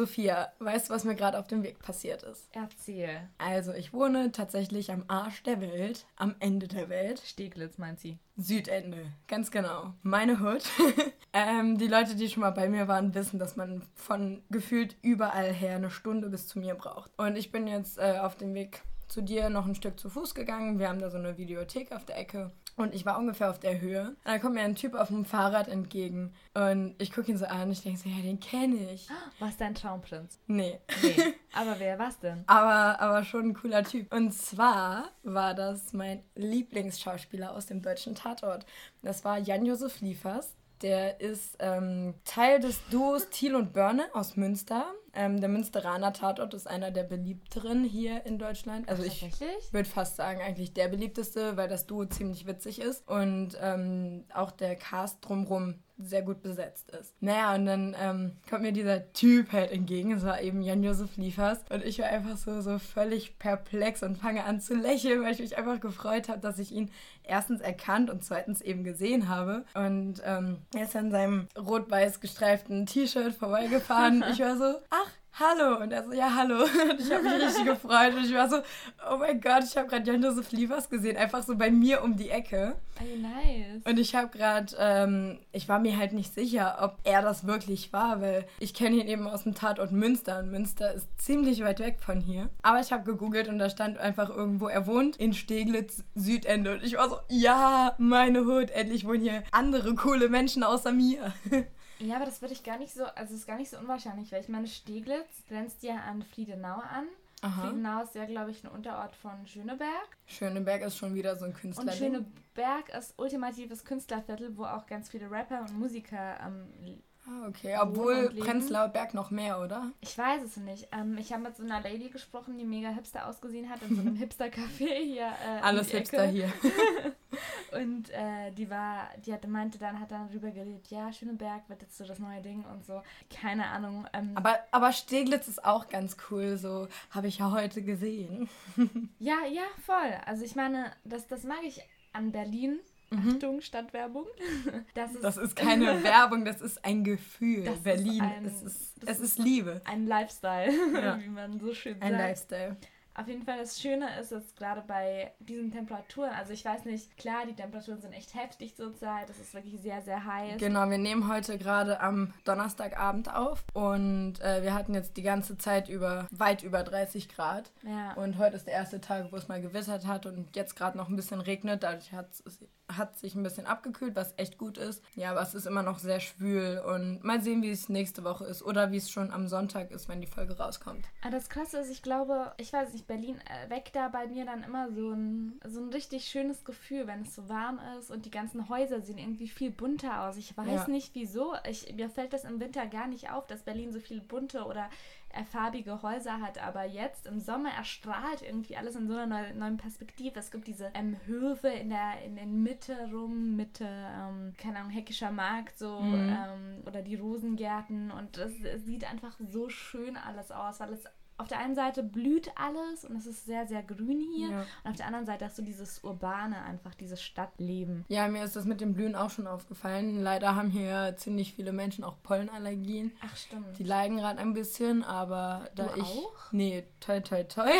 Sophia, weißt du, was mir gerade auf dem Weg passiert ist? Erzähl. Also, ich wohne tatsächlich am Arsch der Welt, am Ende der Welt. Steglitz meint sie. Südende, ganz genau. Meine Hood. ähm, die Leute, die schon mal bei mir waren, wissen, dass man von gefühlt überall her eine Stunde bis zu mir braucht. Und ich bin jetzt äh, auf dem Weg zu dir noch ein Stück zu Fuß gegangen. Wir haben da so eine Videothek auf der Ecke. Und ich war ungefähr auf der Höhe. Und dann kommt mir ein Typ auf dem Fahrrad entgegen. Und ich gucke ihn so an und ich denke so, ja, den kenne ich. Was dein Traumprinz? Nee. Nee. Aber wer war's denn? aber, aber schon ein cooler Typ. Und zwar war das mein Lieblingsschauspieler aus dem deutschen Tatort. Das war Jan-Josef Liefers. Der ist ähm, Teil des Duos Thiel und Börne aus Münster. Ähm, der Münsteraner Tatort ist einer der beliebteren hier in Deutschland. Also ich würde fast sagen, eigentlich der beliebteste, weil das Duo ziemlich witzig ist und ähm, auch der Cast drumrum sehr gut besetzt ist. Naja, und dann ähm, kommt mir dieser Typ halt entgegen. Es war eben Jan-Josef Liefers. Und ich war einfach so, so völlig perplex und fange an zu lächeln, weil ich mich einfach gefreut habe, dass ich ihn erstens erkannt und zweitens eben gesehen habe. Und ähm, er ist an seinem rot-weiß gestreiften T-Shirt vorbeigefahren. ich war so, ach, hallo. Und er so, ja, hallo. Und ich habe mich richtig gefreut. Und ich war so, oh mein Gott, ich habe gerade Jan-Josef Liefers gesehen. Einfach so bei mir um die Ecke. Oh, nice. Und ich habe gerade, ähm, ich war mir halt nicht sicher, ob er das wirklich war, weil ich kenne ihn eben aus dem Tatort Münster und Münster ist ziemlich weit weg von hier. Aber ich habe gegoogelt und da stand einfach irgendwo, er wohnt in Steglitz Südende und ich war so, ja, meine Hut, endlich wohnen hier andere coole Menschen außer mir. Ja, aber das würde ich gar nicht so, also ist gar nicht so unwahrscheinlich, weil ich meine, Steglitz grenzt ja an Friedenau an. Aha. Friedenau ist ja, glaube ich, ein Unterort von Schöneberg. Schöneberg ist schon wieder so ein Künstler. Und Schöneberg ist ultimatives Künstlerviertel, wo auch ganz viele Rapper und Musiker ähm, Ah, okay, obwohl. Prenzlauer Berg noch mehr, oder? Ich weiß es nicht. Ähm, ich habe mit so einer Lady gesprochen, die mega hipster ausgesehen hat, in so einem Hipster-Café hier. Äh, Alles Hipster hier. Und äh, die war, die hatte, meinte dann, hat dann darüber geredet, ja, Schöneberg wird jetzt so das neue Ding und so. Keine Ahnung. Ähm, Aber, aber Steglitz ist auch ganz cool, so habe ich ja heute gesehen. ja, ja, voll. Also ich meine, das, das mag ich an Berlin. Achtung, Stadtwerbung. Das ist, Mhm. Das ist keine Werbung, das ist ein Gefühl. Das ist Berlin, ein- es ist, es ist ist Liebe. ein Lifestyle, Ja. wie man so schön Ein sagt. Lifestyle. Auf jeden Fall das Schöne ist jetzt gerade bei diesen Temperaturen, also ich weiß nicht, klar, die Temperaturen sind echt heftig zurzeit, es ist wirklich sehr, sehr heiß. Genau, wir nehmen heute gerade am Donnerstagabend auf und äh, wir hatten jetzt die ganze Zeit über weit über 30 Grad. Ja. Und heute ist der erste Tag, wo es mal gewittert hat und jetzt gerade noch ein bisschen regnet. Dadurch hat es hat sich ein bisschen abgekühlt, was echt gut ist. Ja, aber es ist immer noch sehr schwül und mal sehen, wie es nächste Woche ist oder wie es schon am Sonntag ist, wenn die Folge rauskommt. Aber das Krasse ist, ich glaube, ich weiß nicht, Berlin äh, weckt da bei mir dann immer so ein, so ein richtig schönes Gefühl, wenn es so warm ist und die ganzen Häuser sehen irgendwie viel bunter aus. Ich weiß Ja. nicht wieso. Ich, mir fällt das im Winter gar nicht auf, dass Berlin so viele bunte oder farbige Häuser hat, aber jetzt im Sommer erstrahlt irgendwie alles in so einer neu, neuen Perspektive. Es gibt diese ähm, Höfe in der in, in Mitte rum, Mitte, ähm, keine Ahnung, Heckischer Markt so Mhm. ähm, oder die Rosengärten und es, es sieht einfach so schön alles aus, weil es auf der einen Seite blüht alles und es ist sehr, sehr grün hier. Ja. Und auf der anderen Seite hast du dieses urbane, einfach dieses Stadtleben. Ja, mir ist das mit dem Blühen auch schon aufgefallen. Leider haben hier ziemlich viele Menschen auch Pollenallergien. Ach, stimmt. Die leiden gerade ein bisschen, aber da Du ich auch? nee, toi toi toi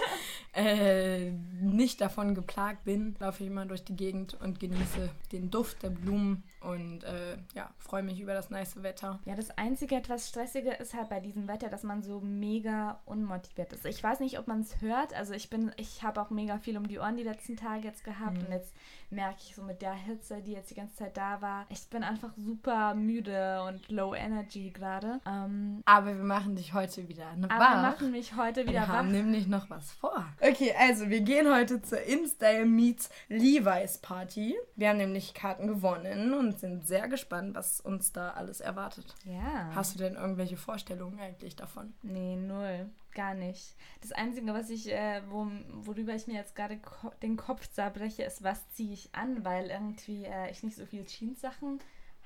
äh, nicht davon geplagt bin, laufe ich immer durch die Gegend und genieße den Duft der Blumen und äh, ja, freue mich über das nice Wetter. Ja, das einzige etwas Stressige ist halt bei diesem Wetter, dass man so mega unmotiviert ist. Ich weiß nicht, ob man es hört. Also ich bin, ich habe auch mega viel um die Ohren die letzten Tage jetzt gehabt und jetzt merke ich so mit der Hitze, die jetzt die ganze Zeit da war, ich bin einfach super müde und low energy gerade. Ähm, Aber wir machen dich heute wieder aber wach. machen mich heute wieder wir wach. haben nämlich noch was vor. Okay, also wir gehen heute zur InStyle Meets Levi's Party. Wir haben nämlich Karten gewonnen und sind sehr gespannt, was uns da alles erwartet. Ja. Hast du denn irgendwelche Vorstellungen eigentlich davon? Nee, null. Gar nicht. Das Einzige, was ich, äh, wo, worüber ich mir jetzt gerade ko den Kopf zerbreche, ist, was ziehe ich an, weil irgendwie äh, ich nicht so viel Jeans-Sachen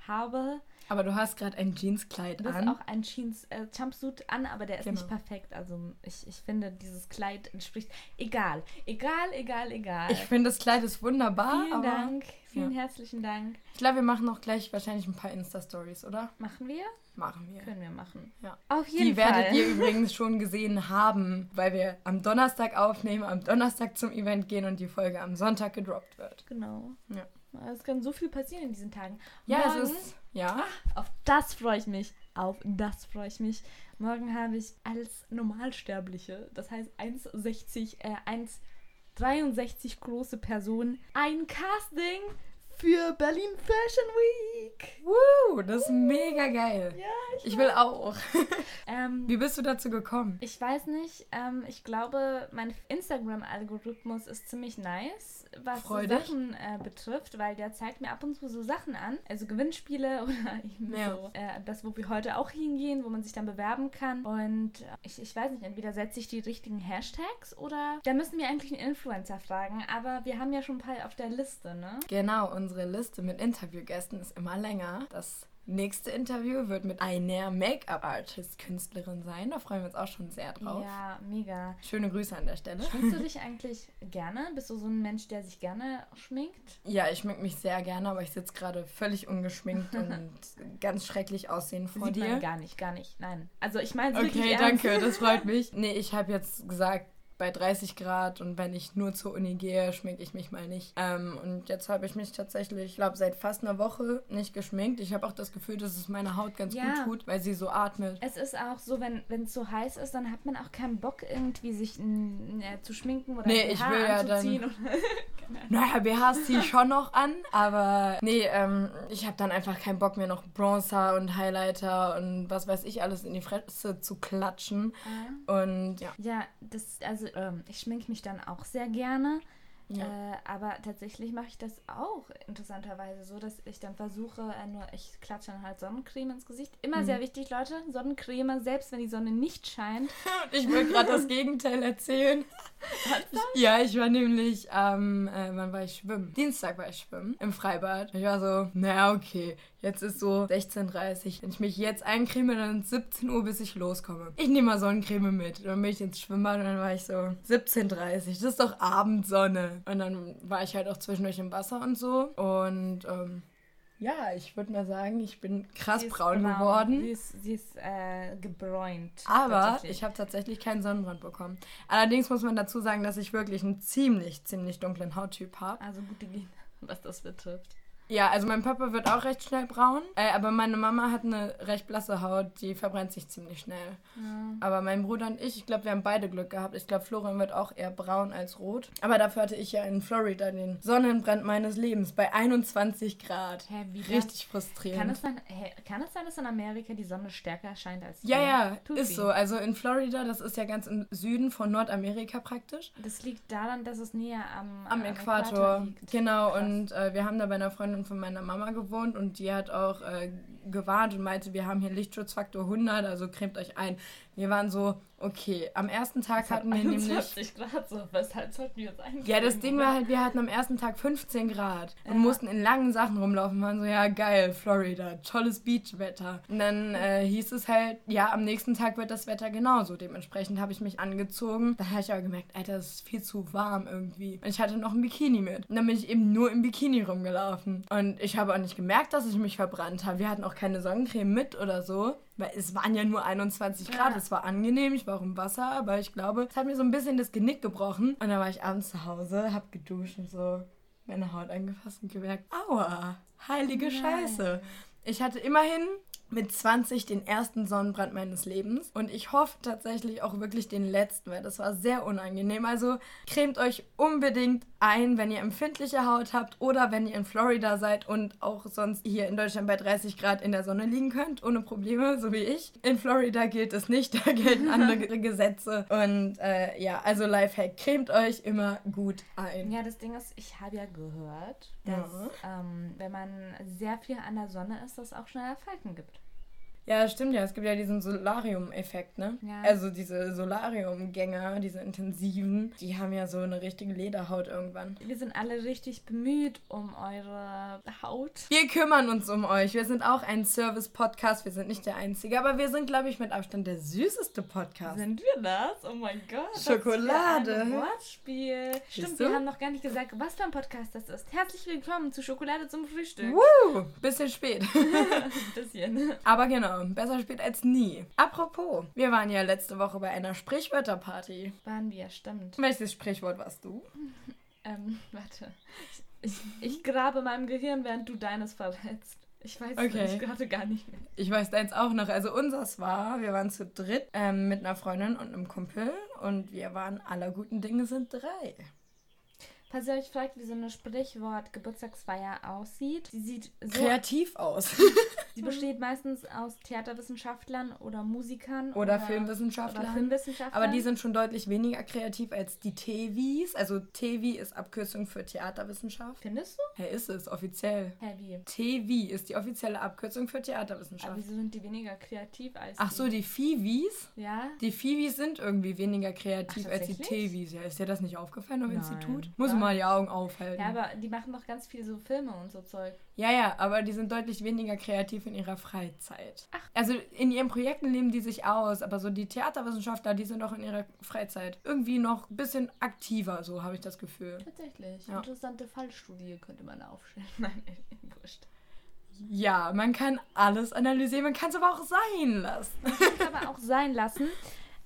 habe. Aber du hast gerade ein Jeanskleid Du hast an. auch ein Jeans äh, an, aber der ist Genau. nicht perfekt. Also ich, ich finde, dieses Kleid entspricht. Egal, egal, egal, egal. Ich finde, das Kleid ist wunderbar. Vielen Dank. Vielen ja. herzlichen Dank. Ich glaube, wir machen auch gleich wahrscheinlich ein paar Insta-Stories, oder? Machen wir? Machen wir. Können wir machen. Ja. Auf jeden Die Fall. Die werdet ihr übrigens schon gesehen haben, weil wir am Donnerstag aufnehmen, am Donnerstag zum Event gehen und die Folge am Sonntag gedroppt wird. Genau. Ja. Es kann so viel passieren in diesen Tagen. Ja, Morgen, es ist. Ja. Auf das freue ich mich. Auf das freue ich mich. Morgen habe ich als Normalsterbliche, das heißt 1,60, äh, 1,63 große Person, ein Casting für Berlin Fashion Week. Woo, das ist mega geil. Ja, ich, ich will auch. ähm, Wie bist du dazu gekommen? Ich weiß nicht. Ähm, ich glaube, mein Instagram-Algorithmus ist ziemlich nice, was Freudig. Sachen äh, betrifft, weil der zeigt mir ab und zu so Sachen an. Also Gewinnspiele oder ja. so äh, das, wo wir heute auch hingehen, wo man sich dann bewerben kann. Und äh, ich, ich weiß nicht, entweder setze ich die richtigen Hashtags oder da müssen wir eigentlich einen Influencer fragen. Aber wir haben ja schon ein paar auf der Liste, ne? Genau, unsere Liste mit Interviewgästen ist immer länger. Das nächste Interview wird mit einer Make-up-Artist-Künstlerin sein. Da freuen wir uns auch schon sehr drauf. Ja, mega. Schöne Grüße an der Stelle. Schminkst du dich eigentlich gerne? Bist du so ein Mensch, der sich gerne schminkt? Ja, ich schmink mich sehr gerne, aber ich sitze gerade völlig ungeschminkt und ganz schrecklich aussehen vor Sieht dir. Man gar nicht, gar nicht. Nein. Also ich meine Okay, danke, das freut mich. Nee, ich habe jetzt gesagt, bei 30 Grad und wenn ich nur zur Uni gehe, schminke ich mich mal nicht. Ähm, und jetzt habe ich mich tatsächlich, ich glaube, seit fast einer Woche nicht geschminkt. Ich habe auch das Gefühl, dass es meiner Haut ganz ja. gut tut, weil sie so atmet. Es ist auch so, wenn es so heiß ist, dann hat man auch keinen Bock irgendwie sich äh, zu schminken oder nee, ich will ja dann. naja, BHs ziehe ich schon noch an, aber nee, ähm, ich habe dann einfach keinen Bock mehr noch Bronzer und Highlighter und was weiß ich alles in die Fresse zu klatschen. Ah. Und ja. Ja, das, also ähm, ich schminke mich dann auch sehr gerne. Ja. Äh, aber tatsächlich mache ich das auch interessanterweise so, dass ich dann versuche, äh, nur ich klatsche dann halt Sonnencreme ins Gesicht. Immer mhm. sehr wichtig, Leute, Sonnencreme, selbst wenn die Sonne nicht scheint. ich wollte gerade das Gegenteil erzählen. ja, ich war nämlich, ähm, äh, wann war ich schwimmen? Dienstag war ich schwimmen im Freibad. Ich war so, naja, okay, jetzt ist so 16.30 Uhr. Wenn ich mich jetzt eincreme, dann 17 Uhr, bis ich loskomme. Ich nehme mal Sonnencreme mit. Dann bin ich ins Schwimmbad und dann war ich so, 17.30 Uhr, das ist doch Abendsonne. Und dann war ich halt auch zwischendurch im Wasser und so. Und ähm, ja, ich würde mal sagen, ich bin krass braun, braun, geworden. Sie ist, sie ist äh, gebräunt. Aber ich habe tatsächlich keinen Sonnenbrand bekommen. Allerdings muss man dazu sagen, dass ich wirklich einen ziemlich, ziemlich dunklen Hauttyp habe. Also gute Gene, was das betrifft. Ja, also mein Papa wird auch recht schnell braun, äh, aber meine Mama hat eine recht blasse Haut, die verbrennt sich ziemlich schnell. Ja. Aber mein Bruder und ich, ich glaube, wir haben beide Glück gehabt. Ich glaube, Florian wird auch eher braun als rot. Aber dafür hatte ich ja in Florida den Sonnenbrand meines Lebens bei 21 Grad. Hä, wie Richtig frustrierend. Kann es, sein, hä, kann es sein, dass in Amerika die Sonne stärker scheint als hier? Ja, ja, Tut ist wie. so. Also in Florida, das ist ja ganz im Süden von Nordamerika praktisch. Das liegt daran, dass es näher am, am, am Äquator, Äquator liegt. Genau, Krass. und äh, wir haben da bei einer Freundin von meiner Mama gewohnt und die hat auch äh, gewarnt und meinte, wir haben hier Lichtschutzfaktor 100, also cremt euch ein. Wir waren so, okay, am ersten Tag hatten wir nämlich... Grad so, weshalb sollten wir uns eigentlich... Ja, das Ding war halt, wir hatten am ersten Tag 15 Grad und mussten in langen Sachen rumlaufen. Wir waren so, ja geil, Florida, tolles Beachwetter. Und dann äh, hieß es halt, ja, am nächsten Tag wird das Wetter genauso. Dementsprechend habe ich mich angezogen. Dann habe ich aber gemerkt, Alter, das ist viel zu warm irgendwie. Und ich hatte noch ein Bikini mit. Und dann bin ich eben nur im Bikini rumgelaufen. Und ich habe auch nicht gemerkt, dass ich mich verbrannt habe. Wir hatten auch keine Sonnencreme mit oder so. Weil es waren ja nur 21 Grad, ja. es war angenehm, ich war auch im Wasser, aber ich glaube, es hat mir so ein bisschen das Genick gebrochen. Und dann war ich abends zu Hause, hab geduscht und so meine Haut angefasst und gemerkt, aua, heilige Nein. Scheiße. Ich hatte immerhin mit 20 den ersten Sonnenbrand meines Lebens. Und ich hoffe tatsächlich auch wirklich den letzten, weil das war sehr unangenehm. Also cremt euch unbedingt ein, wenn ihr empfindliche Haut habt oder wenn ihr in Florida seid und auch sonst hier in Deutschland bei 30 Grad in der Sonne liegen könnt, ohne Probleme, so wie ich. In Florida gilt es nicht, da gelten andere Gesetze. Und äh, ja, also Lifehack, cremt euch immer gut ein. Ja, das Ding ist, ich habe ja gehört, dass ja. Ähm, wenn man sehr viel an der Sonne ist, es auch schneller Falten gibt. Ja, stimmt ja. Es gibt ja diesen Solarium-Effekt, ne? Ja. Also diese Solarium-Gänger, diese intensiven, die haben ja so eine richtige Lederhaut irgendwann. Wir sind alle richtig bemüht um eure Haut. Wir kümmern uns um euch. Wir sind auch ein Service-Podcast. Wir sind nicht der einzige, aber wir sind, glaube ich, mit Abstand der süßeste Podcast. Sind wir das? Oh mein Gott. Schokolade. Wortspiel. Stimmt, wir haben noch gar nicht gesagt, was für ein Podcast das ist. Herzlich willkommen zu Schokolade zum Frühstück. Woo! Bisschen spät. Bisschen. aber genau, besser spät als nie. Apropos, wir waren ja letzte Woche bei einer Sprichwörterparty. Waren wir, stimmt. Welches Sprichwort warst du? Ähm, warte. Ich, ich grabe meinem Gehirn, während du deines verrätst. Ich weiß Okay. es gerade gar nicht mehr. Ich weiß deins auch noch. Also unseres war, wir waren zu dritt ähm, mit einer Freundin und einem Kumpel und wir waren aller guten Dinge sind drei. Falls ihr euch fragt, wie so eine Sprichwort-Geburtstagsfeier aussieht, sie sieht so Kreativ aus. Sie besteht meistens aus Theaterwissenschaftlern oder Musikern Oder Filmwissenschaftlern. Oder Filmwissenschaftlern. Aber die sind schon deutlich weniger kreativ als die TVs. Also TV ist Abkürzung für Theaterwissenschaft. Findest du? Hey, ist es offiziell. Heavy. TV ist die offizielle Abkürzung für Aber Theaterwissenschaft. wieso sind die weniger kreativ als Ach so, die Fivis? Ja? Die Fivis sind irgendwie weniger kreativ Ach, als die? TVs. Ja, ist dir das nicht aufgefallen im Nein. Institut? Muss Was? mal die Augen aufhalten. Ja, aber die machen doch ganz viel so Filme und so Zeug. Ja, ja, aber die sind deutlich weniger kreativ in ihrer Freizeit. Also in ihren Projekten leben die sich aus, aber so die Theaterwissenschaftler, die sind auch in ihrer Freizeit irgendwie noch ein bisschen aktiver, so habe ich das Gefühl. Tatsächlich. Ja. Interessante Fallstudie könnte man aufstellen. Nein, wurscht. Ja, man kann alles analysieren, man kann es aber auch sein lassen. Kann aber auch sein lassen.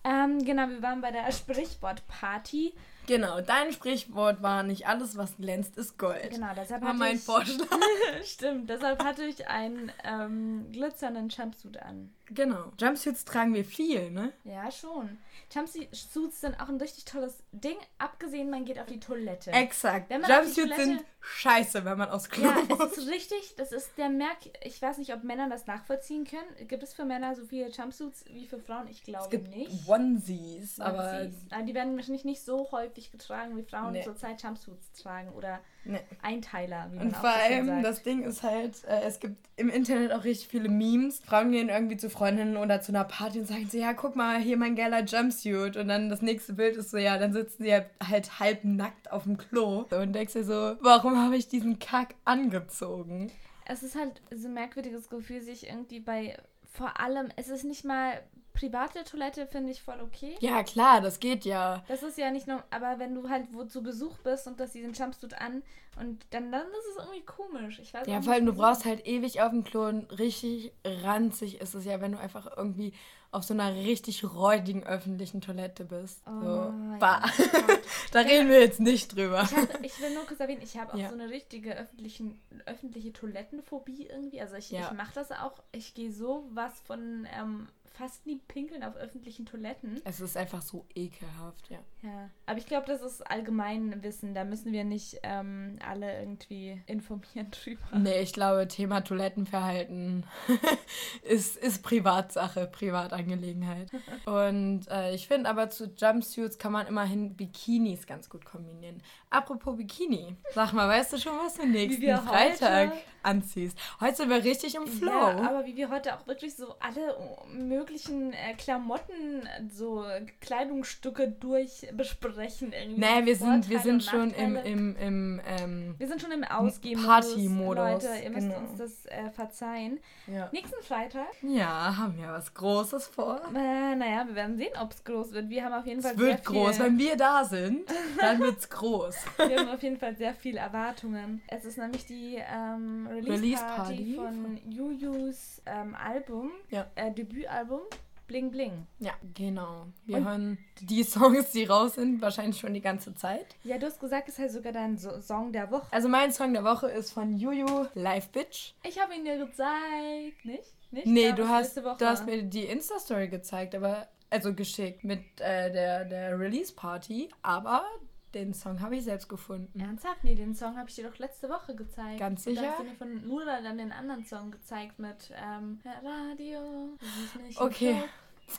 Ähm, genau, wir waren bei der Sprichwortparty. Genau, dein Sprichwort war nicht alles, was glänzt, ist Gold. Genau, deshalb War hatte mein ich, Vorschlag. Stimmt, deshalb hatte ich einen ähm, glitzernden Jumpsuit an. Genau. Jumpsuits tragen wir viel, ne? Ja, schon. Jumpsuits sind auch ein richtig tolles Ding, abgesehen, man geht auf die Toilette. Exakt. Wenn man auf die Jumpsuits Toilette- sind scheiße, wenn man aufs Klo ja, es ist richtig, das ist der Merk. Ich weiß nicht, ob Männer das nachvollziehen können. Gibt es für Männer so viele Jumpsuits wie für Frauen? Ich glaube Es gibt nicht. Onesies, aber Onesies. Ah, die werden wahrscheinlich nicht so häufig getragen, wie Frauen Nee. zurzeit Jumpsuits tragen oder ne. Einteiler, wie man Und vor allem, sagt. das Ding ist halt, äh, es gibt im Internet auch richtig viele Memes. Frauen gehen irgendwie zu Freundinnen oder zu einer Party und sagen so, ja, guck mal, hier mein geiler Jumpsuit. Und dann das nächste Bild ist so, ja, dann sitzen sie halt, halt halb nackt auf dem Klo. Und denkst dir so, warum habe ich diesen Kack angezogen? Es ist halt so ein merkwürdiges Gefühl, sich irgendwie bei. Vor allem, es ist nicht mal private Toilette, finde ich voll okay. Ja, klar, das geht ja. Das ist ja nicht nur, aber wenn du halt wo zu Besuch bist und das diesen Jumpsuit an und dann, dann ist es irgendwie komisch. Ich weiß Ja, vor allem, du brauchst halt ewig auf dem Klo und richtig ranzig ist es ja, wenn du einfach irgendwie auf so einer richtig räudigen öffentlichen Toilette bist. Oh, so. ja, Bah. Gott. da reden wir jetzt nicht drüber. Ich, hab, ich will nur kurz erwähnen, ich habe auch Ja. so eine richtige öffentlichen, öffentliche Toilettenphobie irgendwie. Also ich, Ja. ich mache das auch. Ich gehe so was von ähm, fast nie pinkeln auf öffentlichen Toiletten. Es ist einfach so ekelhaft, ja. Ja, aber ich glaube, das ist allgemein Wissen. Da müssen wir nicht ähm, alle irgendwie informieren drüber. Nee, ich glaube, Thema Toilettenverhalten ist, ist Privatsache, Privatangelegenheit. Und äh, ich finde aber zu Jumpsuits kann man immerhin Bikinis ganz gut kombinieren. Apropos Bikini, sag mal, weißt du schon, was du nächsten Freitag heute- anziehst? Heute sind wir richtig im Flow. Ja, aber wie wir heute auch wirklich so alle möglichen äh, Klamotten, so Kleidungsstücke durch besprechen. Irgendwie. nee, wir sind, wir sind schon im, im, im ähm, Wir sind schon im Ausgehen. Party-Modus, Leute, ihr müsst genau. uns das äh, verzeihen. ja. Nächsten Freitag, ja, haben wir was Großes vor. äh, naja, wir werden sehen, ob es groß wird. Wir haben auf jeden Fall Es wird groß. Wenn wir da sind, dann wird's groß. Wir haben auf jeden Fall sehr viel Erwartungen. Es ist nämlich die ähm, Release-Party Release-Party von Yuyus ähm, Album, Ja. äh, Debütalbum Bling Bling. Ja, genau. Wir Und- hören die Songs, die raus sind, wahrscheinlich schon die ganze Zeit. Ja, du hast gesagt, es ist halt sogar dein so Song der Woche. Also mein Song der Woche ist von Juju, Live Bitch. Ich habe ihn dir gezeigt, nicht? Nicht? Nee, du hast, du hast mir die Insta-Story gezeigt, aber also geschickt mit äh, der, der Release-Party, aber den Song habe ich selbst gefunden. Ernsthaft? Nee, den Song habe ich dir doch letzte Woche gezeigt. Ganz Und Da sicher? hast du mir von Nura dann den anderen Song gezeigt mit ähm, Radio. Okay.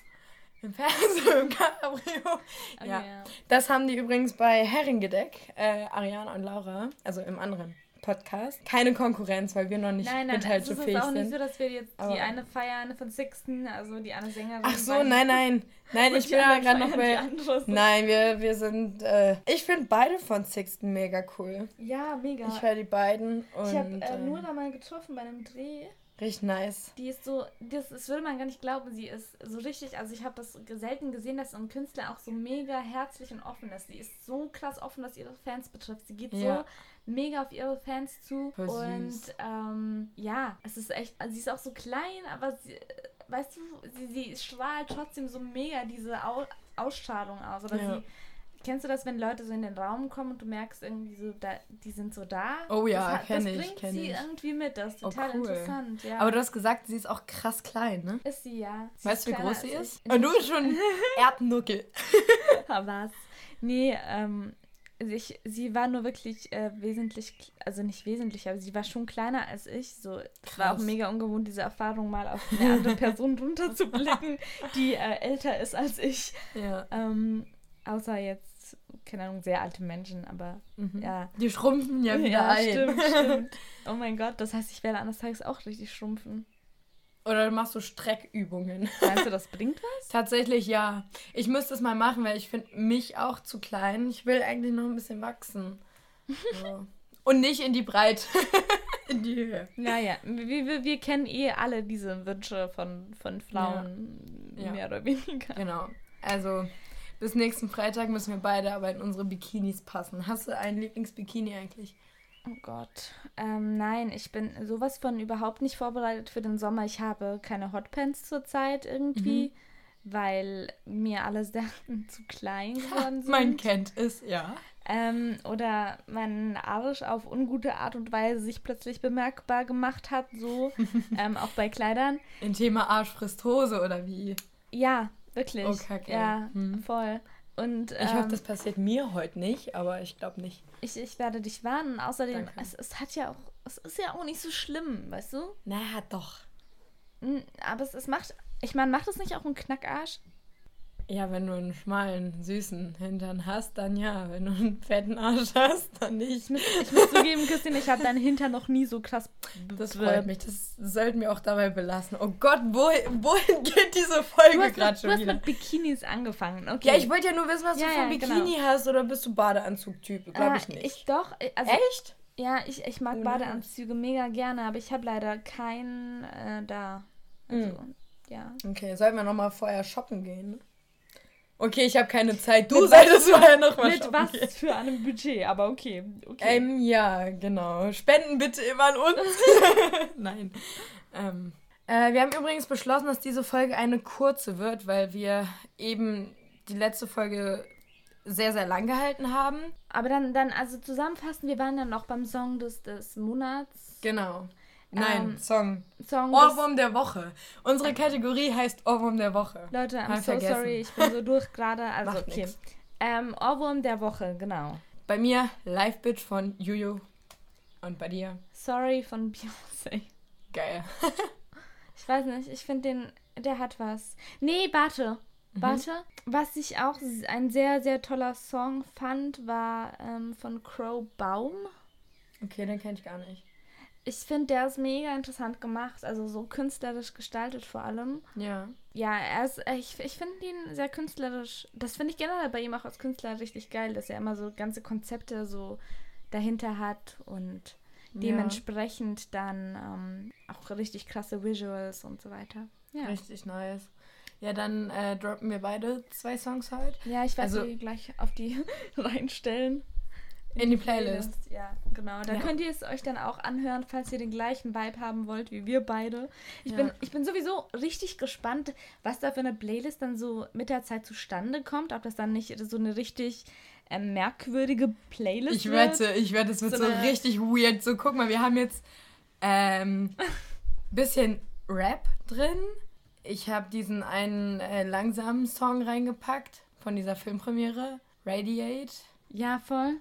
im Fernsehen, im Cabrio. Okay, Ja. ja. Das haben die übrigens bei Herringedeck, äh, Ariana und Laura, also im anderen Podcast. Keine Konkurrenz, weil wir noch nicht Nein, nein, es mithaltefähig ist sind. auch nicht so, dass wir jetzt die eine feiern von Sixten, also die eine Sängerin. Ach so, nein, nein. Nein, ich bin ja gerade noch bei. andere. Nein, wir, wir sind. Äh, ich finde beide von Sixten mega cool. Ja, mega. Ich höre die beiden und. Ich habe äh, ähm, nur da mal getroffen bei einem Dreh. Richtig nice. Die ist so, das, das würde man gar nicht glauben. Sie ist so richtig, also ich habe das selten gesehen, dass so ein Künstler auch so mega herzlich und offen ist. Sie ist so krass offen, was ihre Fans betrifft. Sie geht Ja. so mega auf ihre Fans zu. Voll und ähm, ja, es ist echt, also sie ist auch so klein, aber sie, weißt du, sie, sie strahlt trotzdem so mega diese Au Ausstrahlung aus. Oder Ja. sie, Kennst du das, wenn Leute so in den Raum kommen und du merkst irgendwie so, da, die sind so da? Oh ja, das, hat- kenn das ich, bringt sie ich. irgendwie mit. Das ist Oh, total cool. interessant. Ja. Aber du hast gesagt, sie ist auch krass klein, ne? Ist sie ja. Sie Weißt du, wie groß sie ist? ich. Und du schon Erdnuckel. Ah, Was? Nee, ähm, ich, sie war nur wirklich äh, wesentlich, also nicht wesentlich, aber sie war schon kleiner als ich. So, es war auch Krass. mega ungewohnt, diese Erfahrung mal auf eine andere Person runterzublicken, die äh, älter ist als ich. Ja. Ähm, außer jetzt, keine Ahnung, sehr alte Menschen, aber Mhm. ja. Die schrumpfen ja wieder ein. stimmt, stimmt. Oh mein Gott, das heißt, ich werde eines Tages auch richtig schrumpfen. Oder du machst so Streckübungen. Meinst du, das bringt was? Tatsächlich ja. Ich müsste es mal machen, weil ich finde mich auch zu klein. Ich will eigentlich noch ein bisschen wachsen. So. Und nicht in die Breite. in die Höhe. Naja, wir, wir, wir kennen eh alle diese Wünsche von, von Frauen, Ja. mehr oder weniger. Genau. Also bis nächsten Freitag müssen wir beide aber in unsere Bikinis passen. Hast du einen Lieblingsbikini eigentlich? Oh Gott. Ähm, nein, ich bin sowas von überhaupt nicht vorbereitet für den Sommer. Ich habe keine Hotpants zurzeit irgendwie, weil mir alle Sachen zu klein geworden sind. Man kennt es, ja. Ähm, oder mein Arsch auf ungute Art und Weise sich plötzlich bemerkbar gemacht hat, so ähm, auch bei Kleidern. Ein Thema Arsch frisst Hose oder wie? Ja, wirklich. Oh, Kacke. Ja, Hm. voll. Und Ich ähm, hoffe, das passiert mir heute nicht, aber ich glaube nicht. ich, ich werde dich warnen. Außerdem, Danke. es, es hat ja auch, es ist ja auch nicht so schlimm, weißt du? Na doch. Aber es, es macht, ich meine, macht es nicht auch einen Knackarsch? Ja, wenn du einen schmalen, süßen Hintern hast, dann ja. Wenn du einen fetten Arsch hast, dann nicht. Ich muss, ich muss zugeben, Christine, ich habe deinen Hintern noch nie so krass. Das freut mich. Das sollten wir auch dabei belassen. Oh Gott, wohin, wohin geht diese Folge Du hast, gerade schon du hast wieder? mit Bikinis angefangen, okay? Ja, ich wollte ja nur wissen, was Ja, du für ein ja, Bikini genau. hast oder bist du Badeanzug-Typ? Glaube ich Ah, nicht. Ich doch, äh, also Echt? ja, ich, ich mag Oh, Badeanzüge mega gerne, aber ich habe leider keinen äh, da. Also, ja. Okay, sollten wir nochmal vorher shoppen gehen? ne? Okay, ich habe keine Zeit. Du solltest vorher noch mal Mit was gehen. für einem Budget, aber okay. okay. Ähm, ja, genau. Spenden bitte immer an uns. Nein. Ähm, äh, wir haben übrigens beschlossen, dass diese Folge eine kurze wird, weil wir eben die letzte Folge sehr, sehr lang gehalten haben. aber dann, dann, also zusammenfassen, wir waren dann noch beim Song des, des Monats. Genau. Nein, Ähm, Song. Song Ohrwurm der Woche. Unsere Kategorie heißt Ohrwurm der Woche. Leute, I'm Hab so vergessen. sorry, ich bin so durch gerade. Also, Macht okay. Ähm, Ohrwurm der Woche, genau. Bei mir Live Bitch von Juju. Und bei dir? Sorry von Beyoncé. Geil. Ich weiß nicht, ich finde den, der hat was. Nee, warte. Mhm. Warte. Was ich auch ein sehr, sehr toller Song fand, war ähm, von Crow Baum. Okay, den kenne ich gar nicht. Ich finde, der ist mega interessant gemacht, also so künstlerisch gestaltet vor allem. Ja. Ja, er ist, äh, ich, ich finde ihn sehr künstlerisch. Das finde ich generell bei ihm auch als Künstler richtig geil, dass er immer so ganze Konzepte so dahinter hat und dementsprechend dann ähm, auch richtig krasse Visuals und so weiter. Ja, Richtig nice. Ja, dann äh, droppen wir beide zwei Songs heute. ja ich werde Also- die gleich auf die reinstellen. In die Playlist. Ja, genau. Da Ja. könnt ihr es euch dann auch anhören, falls ihr den gleichen Vibe haben wollt wie wir beide. Ich, Ja. bin, ich bin sowieso richtig gespannt, was da für eine Playlist dann so mit der Zeit zustande kommt. Ob das dann nicht so eine richtig ähm, merkwürdige Playlist Ich wird. wette, ich wette, es wird So so, richtig weird. So, guck mal, wir haben jetzt ähm, bisschen Rap drin. Ich habe diesen einen äh, langsamen Song reingepackt von dieser Filmpremiere, Radiate. Ja, voll.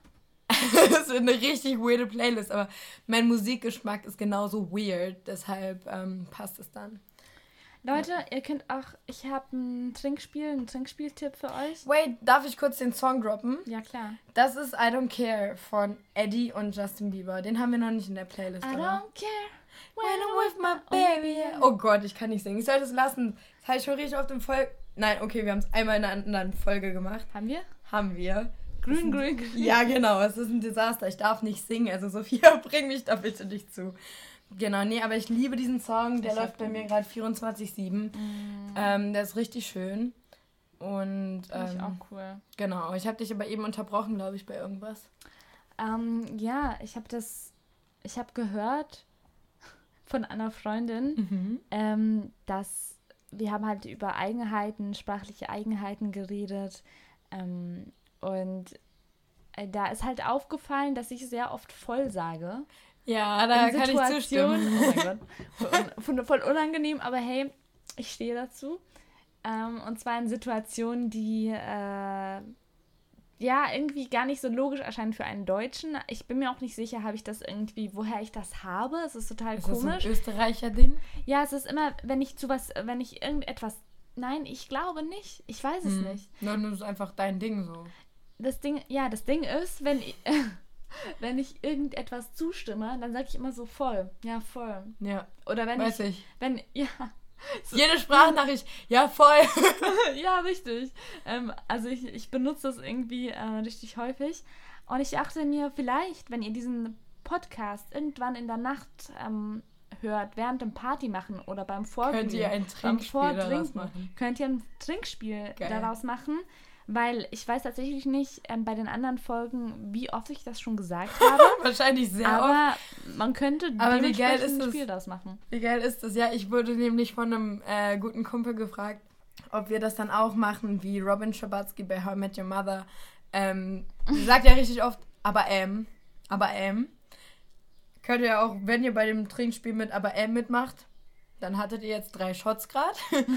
das ist eine richtig weirde Playlist, aber mein Musikgeschmack ist genauso weird, deshalb ähm, passt es dann. Leute, ihr könnt auch, ich habe ein Trinkspiel, einen Trinkspieltipp für euch. Wait, darf ich kurz den Song droppen? Ja, klar. Das ist I Don't Care von Eddie und Justin Bieber. Den haben wir noch nicht in der Playlist. I oder? don't care When I'm with my baby. Oh Gott, ich kann nicht singen. Ich sollte es lassen. Das habe ich schon richtig auf dem Folge. Nein, okay, wir haben es einmal in einer anderen Folge gemacht. Haben wir? Haben wir. Grün, grün, grün. Ja, genau. Es ist ein Desaster. Ich darf nicht singen. Also Sophia, bring mich da bitte nicht zu. Genau, nee, aber ich liebe diesen Song. Der Ich läuft bei mir gerade 24-7. Ähm, der ist richtig schön. Und Finde ich ähm, auch cool. genau, ich habe dich aber eben unterbrochen, glaube ich, bei irgendwas. Ähm, ja, ich habe das, ich habe gehört von einer Freundin, ähm, dass wir haben halt über Eigenheiten, sprachliche Eigenheiten geredet ähm, und äh, da ist halt aufgefallen, dass ich sehr oft voll sage. Ja, da In kann ich zustimmen. Oh mein Gott. Voll, un- voll unangenehm, aber hey, ich stehe dazu. Ähm, und zwar in Situationen, die äh, ja irgendwie gar nicht so logisch erscheinen für einen Deutschen. Ich bin mir auch nicht sicher, habe ich das irgendwie, woher ich das habe. Es ist total Ist das so ein komisch. Österreicher-Ding? Ja, es ist immer, wenn ich zu was, wenn ich irgendetwas. Nein, ich glaube nicht. Ich weiß es Hm. nicht. Nur, nur ist einfach dein Ding so. Das Ding, ja, das Ding ist, wenn ich, wenn ich irgendetwas zustimme, dann sage ich immer so voll. Ja, voll. Ja, Oder wenn weiß ich, ich. wenn, ja, Jede Sprachnachricht, ja voll. ja, richtig. Ähm, also ich, ich benutze das irgendwie äh, richtig häufig. Und ich dachte mir, vielleicht, wenn ihr diesen Podcast irgendwann in der Nacht ähm, hört, während dem Party machen oder beim Vorglühen, Könnt ihr ein Trinkspiel daraus machen. könnt ihr ein Trinkspiel Geil. daraus machen. Weil ich weiß tatsächlich nicht ähm, bei den anderen Folgen, wie oft ich das schon gesagt habe. Wahrscheinlich sehr oft. aber man könnte Aber wie geil ist ein? Spiel daraus machen. Wie geil ist das? Ja, ich wurde nämlich von einem äh, guten Kumpel gefragt, ob wir das dann auch machen, wie Robin Schabatsky bei How I Met Your Mother. Ähm, sie sagt ja richtig oft, aber ähm, aber ähm. Könnt ihr auch, wenn ihr bei dem Trinkspiel mit aber ähm mitmacht, dann hattet ihr jetzt drei Shots gerade.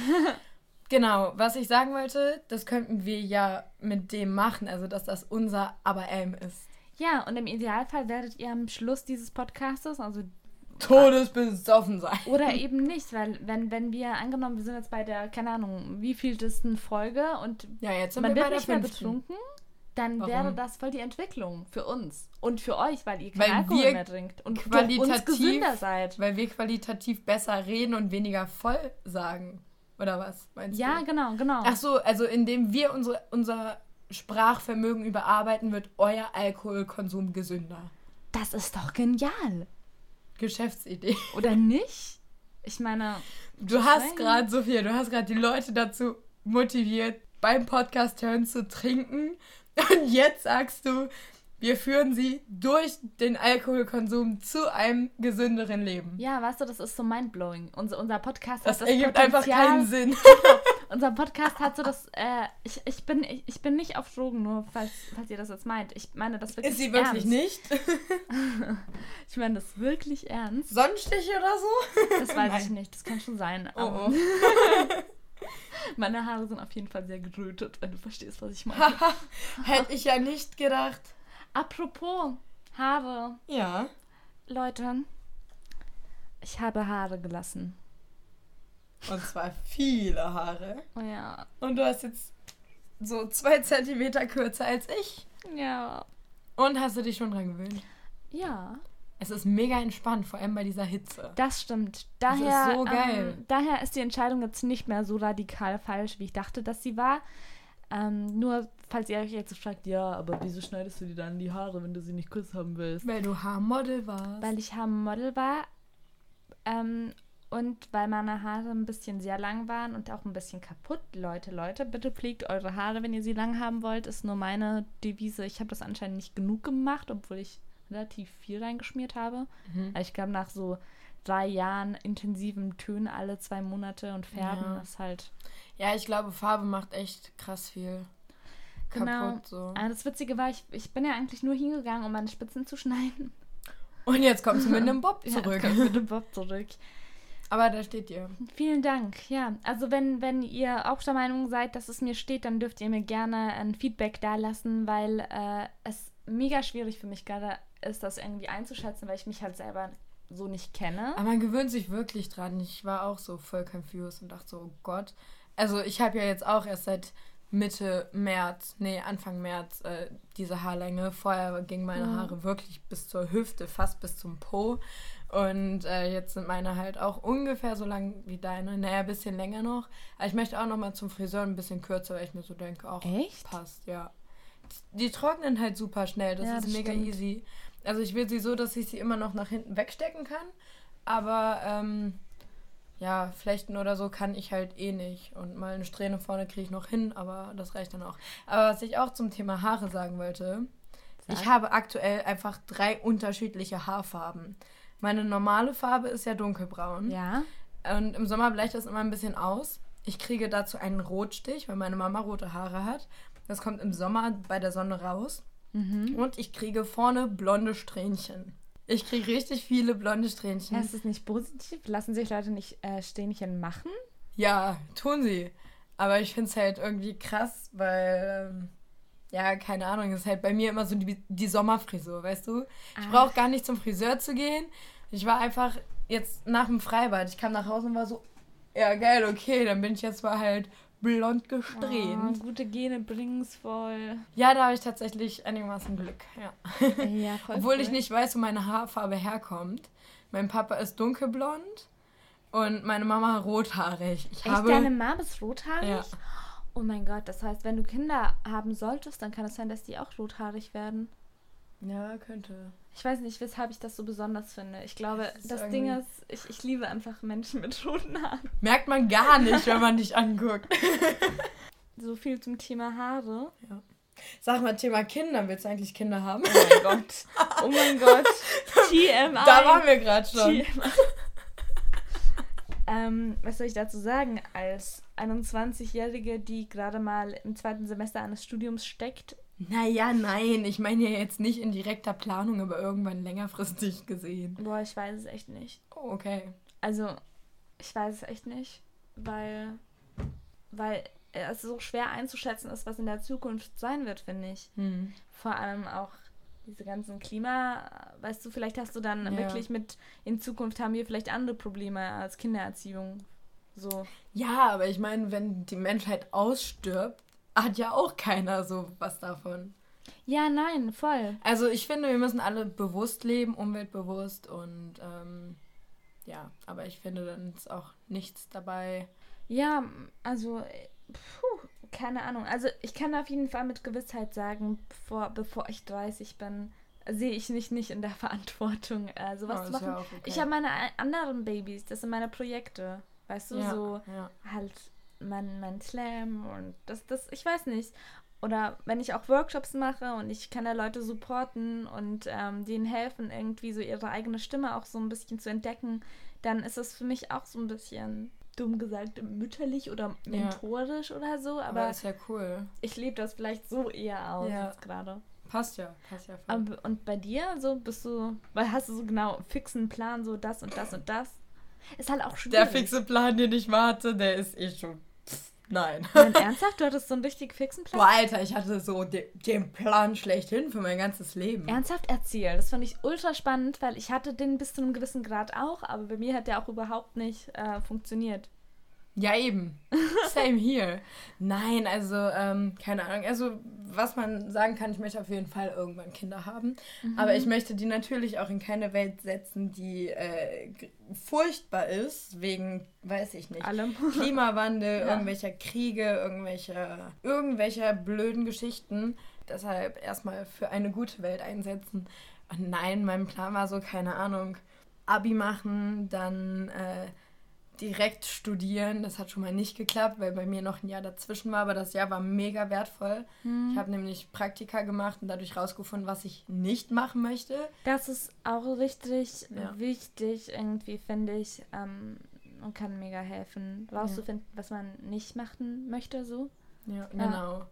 genau, was ich sagen wollte, das könnten wir ja mit dem machen, also dass das unser aber ähm ist. Ja, und im Idealfall werdet ihr am Schluss dieses Podcastes, also Todesbesoffen sein. Oder eben nicht, weil wenn, wenn wir, angenommen, wir sind jetzt bei der, keine Ahnung, wievieltesten Folge und Ja, jetzt sind man wir wird nicht mehr betrunken, dann Warum? wäre das voll die Entwicklung für uns und für euch, weil ihr keinen Weil Alkohol mehr trinkt und durch uns qualitativ- gesünder seid. Weil wir qualitativ besser reden und weniger voll sagen. Oder was meinst Ja, du? genau, genau. Ach so, also indem wir unsere, unser Sprachvermögen überarbeiten, wird euer Alkoholkonsum gesünder. Das ist doch genial. Geschäftsidee. Oder nicht? Ich meine, Du hast gerade, Sophia, du hast gerade die Leute dazu motiviert, beim Podcast hören zu trinken. Und jetzt sagst du, wir führen sie durch den Alkoholkonsum zu einem gesünderen Leben. ja, weißt du, das ist so mindblowing. Unser, unser Podcast Das hat das ergibt einfach Potenzial, keinen Sinn. Unser Podcast hat so das, äh, ich, ich, bin, ich, ich bin nicht auf Drogen, nur falls, falls ihr das jetzt meint. Ich meine das wirklich Ist sie wirklich ernst. nicht? Ich meine das wirklich ernst. Sonnenstich oder so? Das weiß ich Nein. nicht, das kann schon sein. Oh, aber oh. Meine Haare sind auf jeden Fall sehr gerötet, wenn du verstehst, was ich meine. Hätte ich ja nicht gedacht. Apropos Haare. Ja. Leute, ich habe Haare gelassen. Und zwar viele Haare. Oh ja. Und du hast jetzt so zwei Zentimeter kürzer als ich. Ja. Und hast du dich schon dran gewöhnt? Ja. Es ist mega entspannt, vor allem bei dieser Hitze. Das stimmt. ist Daher, so geil. Ähm, daher ist die Entscheidung jetzt nicht mehr so radikal falsch, wie ich dachte, dass sie war. Ähm, nur, falls ihr euch jetzt fragt, ja, aber wieso schneidest du dir dann die Haare, wenn du sie nicht kurz haben willst? Weil du Haarmodel warst. Weil ich Haarmodel war ähm, und weil meine Haare ein bisschen sehr lang waren und auch ein bisschen kaputt. Leute, Leute, bitte pflegt eure Haare, wenn ihr sie lang haben wollt, ist nur meine Devise. Ich habe das anscheinend nicht genug gemacht, obwohl ich relativ viel reingeschmiert habe. Mhm. Ich glaube, nach so drei Jahren intensiven Tönen alle zwei Monate und Färben Ja. ist halt. Ja, ich glaube, Farbe macht echt krass viel kaputt. Genau. So. Ah, das Witzige war, ich, ich bin ja eigentlich nur hingegangen, um meine Spitzen zu schneiden. Und jetzt kommst du mit einem Bob Ja, zurück. jetzt kommt mit dem Bob zurück. Aber da steht dir. Vielen Dank. Ja, also wenn, wenn ihr auch der Meinung seid, dass es mir steht, dann dürft ihr mir gerne ein Feedback dalassen, weil äh, es mega schwierig für mich gerade ist, das irgendwie einzuschätzen, weil ich mich halt selber so nicht kenne. Aber man gewöhnt sich wirklich dran. Ich war auch so voll confused und dachte so, oh Gott. Also ich habe ja jetzt auch erst seit Mitte März, nee, Anfang März äh, diese Haarlänge. Vorher gingen meine Ja. Haare wirklich bis zur Hüfte, fast bis zum Po. Und äh, jetzt sind meine halt auch ungefähr so lang wie deine. Naja, ein bisschen länger noch. Aber ich möchte auch noch mal zum Friseur ein bisschen kürzer, weil ich mir so denke, auch Echt? passt, ja. Die trocknen halt super schnell. Das Ja, ist das mega stimmt. easy. Also ich will sie so, dass ich sie immer noch nach hinten wegstecken kann. Aber ähm, ja, Flechten oder so kann ich halt eh nicht. Und mal eine Strähne vorne kriege ich noch hin, aber das reicht dann auch. Aber was ich auch zum Thema Haare sagen wollte, ich Sag. habe aktuell einfach drei unterschiedliche Haarfarben. Meine normale Farbe ist ja dunkelbraun. Ja. Und im Sommer bleicht das immer ein bisschen aus. Ich kriege dazu einen Rotstich, weil meine Mama rote Haare hat. Das kommt im Sommer bei der Sonne raus. Mhm. Und ich kriege vorne blonde Strähnchen. Ich kriege richtig viele blonde Strähnchen. Ja, ist es nicht positiv? Lassen sich Leute nicht äh, Strähnchen machen? Ja, tun sie. Aber ich finde es halt irgendwie krass, weil, ähm, ja, keine Ahnung, ist halt bei mir immer so die, die Sommerfrisur, weißt du? Ich Ah. brauche gar nicht zum Friseur zu gehen. Ich war einfach jetzt nach dem Freibad. Ich kam nach Hause und war so, ja, geil, okay, dann bin ich jetzt mal halt blond Oh, gesträhnt. gute Gene bringen's voll. Ja, da habe ich tatsächlich einigermaßen Glück, ja. Ja, voll Obwohl cool. ich nicht weiß, wo meine Haarfarbe herkommt. Mein Papa ist dunkelblond und meine Mama rothaarig. Ich Echt, habe deine Mom ist rothaarig? Ja. Oh mein Gott, das heißt, wenn du Kinder haben solltest, dann kann es sein, dass die auch rothaarig werden. Ja, könnte. Ich weiß nicht, weshalb ich das so besonders finde. Ich glaube, Das das Ding ist, ich, ich liebe einfach Menschen mit roten Haaren. Merkt man gar nicht, wenn man dich anguckt. So viel zum Thema Haare. Sag mal, Thema Kinder. Willst du eigentlich Kinder haben? Oh mein Gott. Oh mein Gott. TMI. Da waren wir gerade schon. Ähm, was soll ich dazu sagen? Als 21-Jährige, die gerade mal im zweiten Semester eines Studiums steckt, Naja, nein. Ich meine ja jetzt nicht in direkter Planung, aber irgendwann längerfristig gesehen. boah, ich weiß es echt nicht. Oh, okay. Also, ich weiß es echt nicht, weil, weil es so schwer einzuschätzen ist, was in der Zukunft sein wird, finde ich. Hm. Vor allem auch diese ganzen Klima, weißt du, vielleicht hast du dann Ja. wirklich mit, in Zukunft haben wir vielleicht andere Probleme als Kindererziehung. So. Ja, aber ich meine, wenn die Menschheit ausstirbt, hat ja auch keiner so was davon. Ja, nein, voll. Also ich finde, wir müssen alle bewusst leben, umweltbewusst und ähm, ja, aber ich finde, dann ist auch nichts dabei. Ja, also, puh, keine Ahnung. Also ich kann auf jeden Fall mit Gewissheit sagen, bevor, bevor ich 30 bin, sehe ich mich nicht in der Verantwortung, äh, sowas Ja, zu machen. ja okay. Ich habe meine anderen Babys, das sind meine Projekte. Weißt du, ja, so ja. halt mein, mein Slam und das, das, ich weiß nicht. Oder wenn ich auch Workshops mache und ich kann da Leute supporten und ähm, denen helfen, irgendwie so ihre eigene Stimme auch so ein bisschen zu entdecken, dann ist es für mich auch so ein bisschen, dumm gesagt, mütterlich oder Ja. mentorisch oder so. Aber Aber ist ja cool. ich lebe das vielleicht so eher aus Ja. jetzt gerade. Passt ja, passt ja voll. Aber- Und bei dir, so bist du, weil hast du so genau fixen Plan, so das und das und das? Ist halt auch schwierig. der fixe Plan, den ich warte, der ist eh schon. Nein. Nein, ernsthaft? Du hattest so einen richtig fixen Plan? Boah, Alter, ich hatte so de den Plan schlechthin für mein ganzes Leben. Ernsthaft erzählen. Das fand ich ultra spannend, weil ich hatte den bis zu einem gewissen Grad auch, aber bei mir hat der auch überhaupt nicht äh, funktioniert. Ja, eben. Same here. Nein, also, ähm, keine Ahnung. Also, was man sagen kann, ich möchte auf jeden Fall irgendwann Kinder haben. Aber ich möchte die natürlich auch in keine Welt setzen, die äh, furchtbar ist, wegen, weiß ich nicht. Allem. Klimawandel, Ja. irgendwelcher Kriege, irgendwelcher, irgendwelcher blöden Geschichten. Deshalb erstmal für eine gute Welt einsetzen. Und nein, mein Plan war so, keine Ahnung, Abi machen, dann äh, direkt studieren. Das hat schon mal nicht geklappt, weil bei mir noch ein Jahr dazwischen war, aber das Jahr war mega wertvoll. Hm. Ich habe nämlich Praktika gemacht und dadurch rausgefunden, was ich nicht machen möchte. Das ist auch richtig Ja. wichtig, irgendwie, finde ich. Ähm, und kann mega helfen, rauszufinden, was man nicht machen möchte, so. Ja, genau.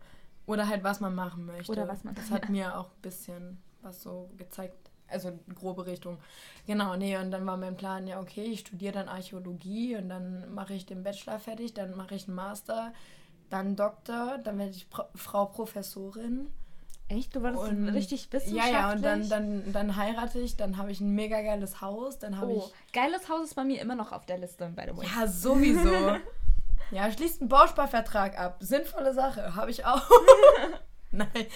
Oder halt, was man machen möchte. Oder was man- Das hat mir auch ein bisschen was so gezeigt. Also grobe Richtung. Genau, nee, und dann war mein Plan, ja, okay, ich studiere dann Archäologie und dann mache ich den Bachelor fertig, dann mache ich einen Master, dann Doktor, dann werde ich Pro Frau Professorin. Echt? Du warst und, richtig wissenschaftlich? Ja, ja, und dann, dann, dann heirate ich, dann habe ich ein mega geiles Haus, dann habe oh, ich... geiles Haus ist bei mir immer noch auf der Liste, by the way. Ja, sowieso. ja, schließt einen Bausparvertrag ab. Sinnvolle Sache, habe ich auch. Nein,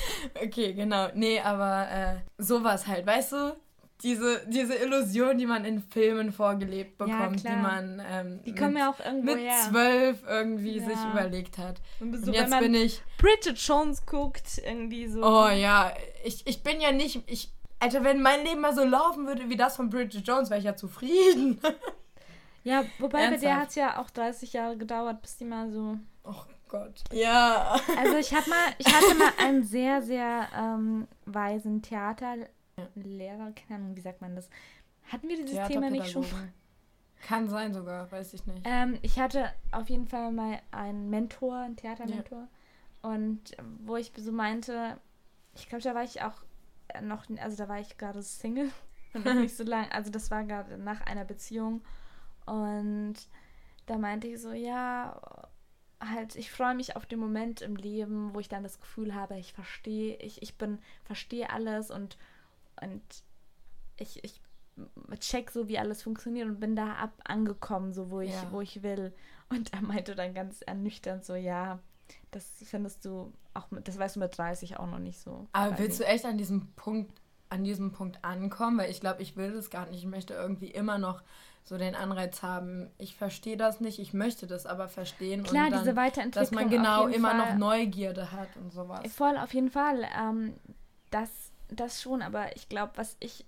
okay, genau. Nee, aber äh, sowas halt, weißt du? diese, diese Illusion, die man in Filmen vorgelebt bekommt, ja, die man ähm, die kommen mit, ja auch irgendwo mit zwölf irgendwie ja. sich überlegt hat. Und, so, und jetzt bin ich. Bridget Jones guckt, irgendwie so. Oh ja, ich, ich bin ja nicht. Ich, Alter, wenn mein Leben mal so laufen würde wie das von Bridget Jones, wäre ich ja zufrieden. ja, wobei Ernsthaft? bei der hat es ja auch 30 Jahre gedauert, bis die mal so. Oh Gott. Ja. Also ich hatte mal, ich hatte mal einen sehr, sehr ähm, weisen Theater Lehrer, keine Ahnung, wie sagt man das? Hatten wir dieses Thema nicht schon? Kann sein sogar, weiß ich nicht. Ähm, ich hatte auf jeden Fall mal einen Mentor, einen Theatermentor. Ja. Und wo ich so meinte, ich glaube, da war ich auch noch, also da war ich gerade Single und noch nicht so lange, also das war gerade nach einer Beziehung. Und da meinte ich so, ja, halt, ich freue mich auf den Moment im Leben, wo ich dann das Gefühl habe, ich verstehe, ich, ich bin, verstehe alles und und ich, ich check so, wie alles funktioniert und bin da ab angekommen, so wo ich, ja. wo ich will. Und er meinte dann ganz ernüchternd so, ja, das findest du auch mit, das weißt du mit 30 auch noch nicht so. Aber willst du echt an diesem Punkt, an diesem Punkt ankommen? Weil ich glaube, ich will das gar nicht. Ich möchte irgendwie immer noch so den Anreiz haben, ich verstehe das nicht, ich möchte das aber verstehen. Klar, dann, diese Weiterentwicklung. Dass man genau immer Fall, noch Neugierde hat und sowas. Voll, auf jeden Fall. Ähm, das das schon, aber ich glaube, was ich,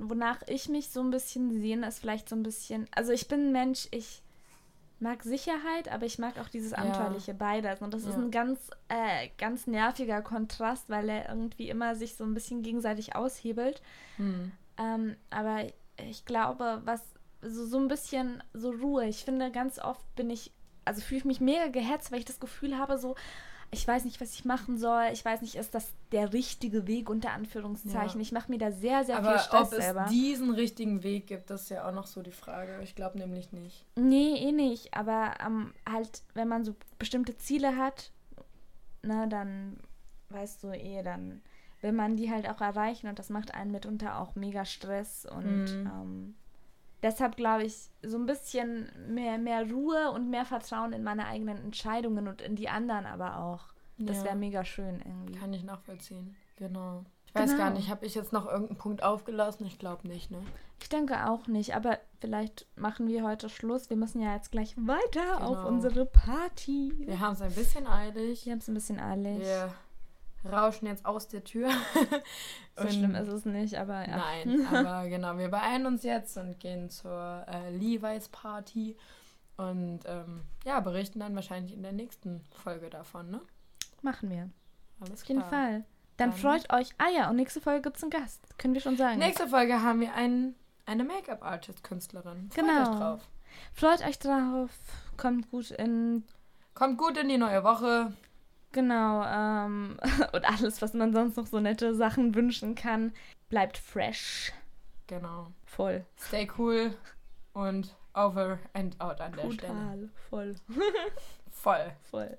wonach ich mich so ein bisschen sehe, ist vielleicht so ein bisschen, also ich bin ein Mensch, ich mag Sicherheit, aber ich mag auch dieses Abenteuerliche ja. beides. Und das ja. ist ein ganz, äh, ganz nerviger Kontrast, weil er irgendwie immer sich so ein bisschen gegenseitig aushebelt. Hm. Ähm, aber ich glaube, was so, so ein bisschen so Ruhe. Ich finde, ganz oft bin ich, also fühle ich mich mega gehetzt, weil ich das Gefühl habe, so, ich weiß nicht, was ich machen soll. Ich weiß nicht, ist das der richtige Weg unter Anführungszeichen. Ja. Ich mache mir da sehr, sehr Aber viel Stress ob selber. es diesen richtigen Weg gibt, das ist ja auch noch so die Frage. Ich glaube nämlich nicht. Nee, eh nicht. Aber ähm, halt, wenn man so bestimmte Ziele hat, ne, dann weißt du eh, dann will man die halt auch erreichen und das macht einen mitunter auch mega Stress und mhm. ähm, deshalb glaube ich, so ein bisschen mehr, mehr Ruhe und mehr Vertrauen in meine eigenen Entscheidungen und in die anderen aber auch. Das ja. wäre mega schön irgendwie. Kann ich nachvollziehen, genau. Ich weiß genau. gar nicht, habe ich jetzt noch irgendeinen Punkt aufgelassen? Ich glaube nicht, ne? Ich denke auch nicht, aber vielleicht machen wir heute Schluss. Wir müssen ja jetzt gleich weiter genau. auf unsere Party. Wir haben es ein bisschen eilig. Wir haben es ein bisschen eilig. Wir rauschen jetzt aus der Tür. so schlimm ist es nicht, aber ja. Nein, aber genau, wir beeilen uns jetzt und gehen zur äh, Levi's Party und ähm, ja, berichten dann wahrscheinlich in der nächsten Folge davon, ne? Machen wir. Alles klar. Auf jeden Fall. Dann, dann freut euch. Ah ja, und nächste Folge gibt es einen Gast. Können wir schon sagen. Nächste Folge haben wir einen, eine Make-up-Artist-Künstlerin. Freut genau. euch drauf. Freut euch drauf. Kommt gut in. Kommt gut in die neue Woche. Genau, ähm, und alles, was man sonst noch so nette Sachen wünschen kann, bleibt fresh. Genau. Voll. Stay cool und over and out an Total, der Stelle. Total, voll. voll. Voll.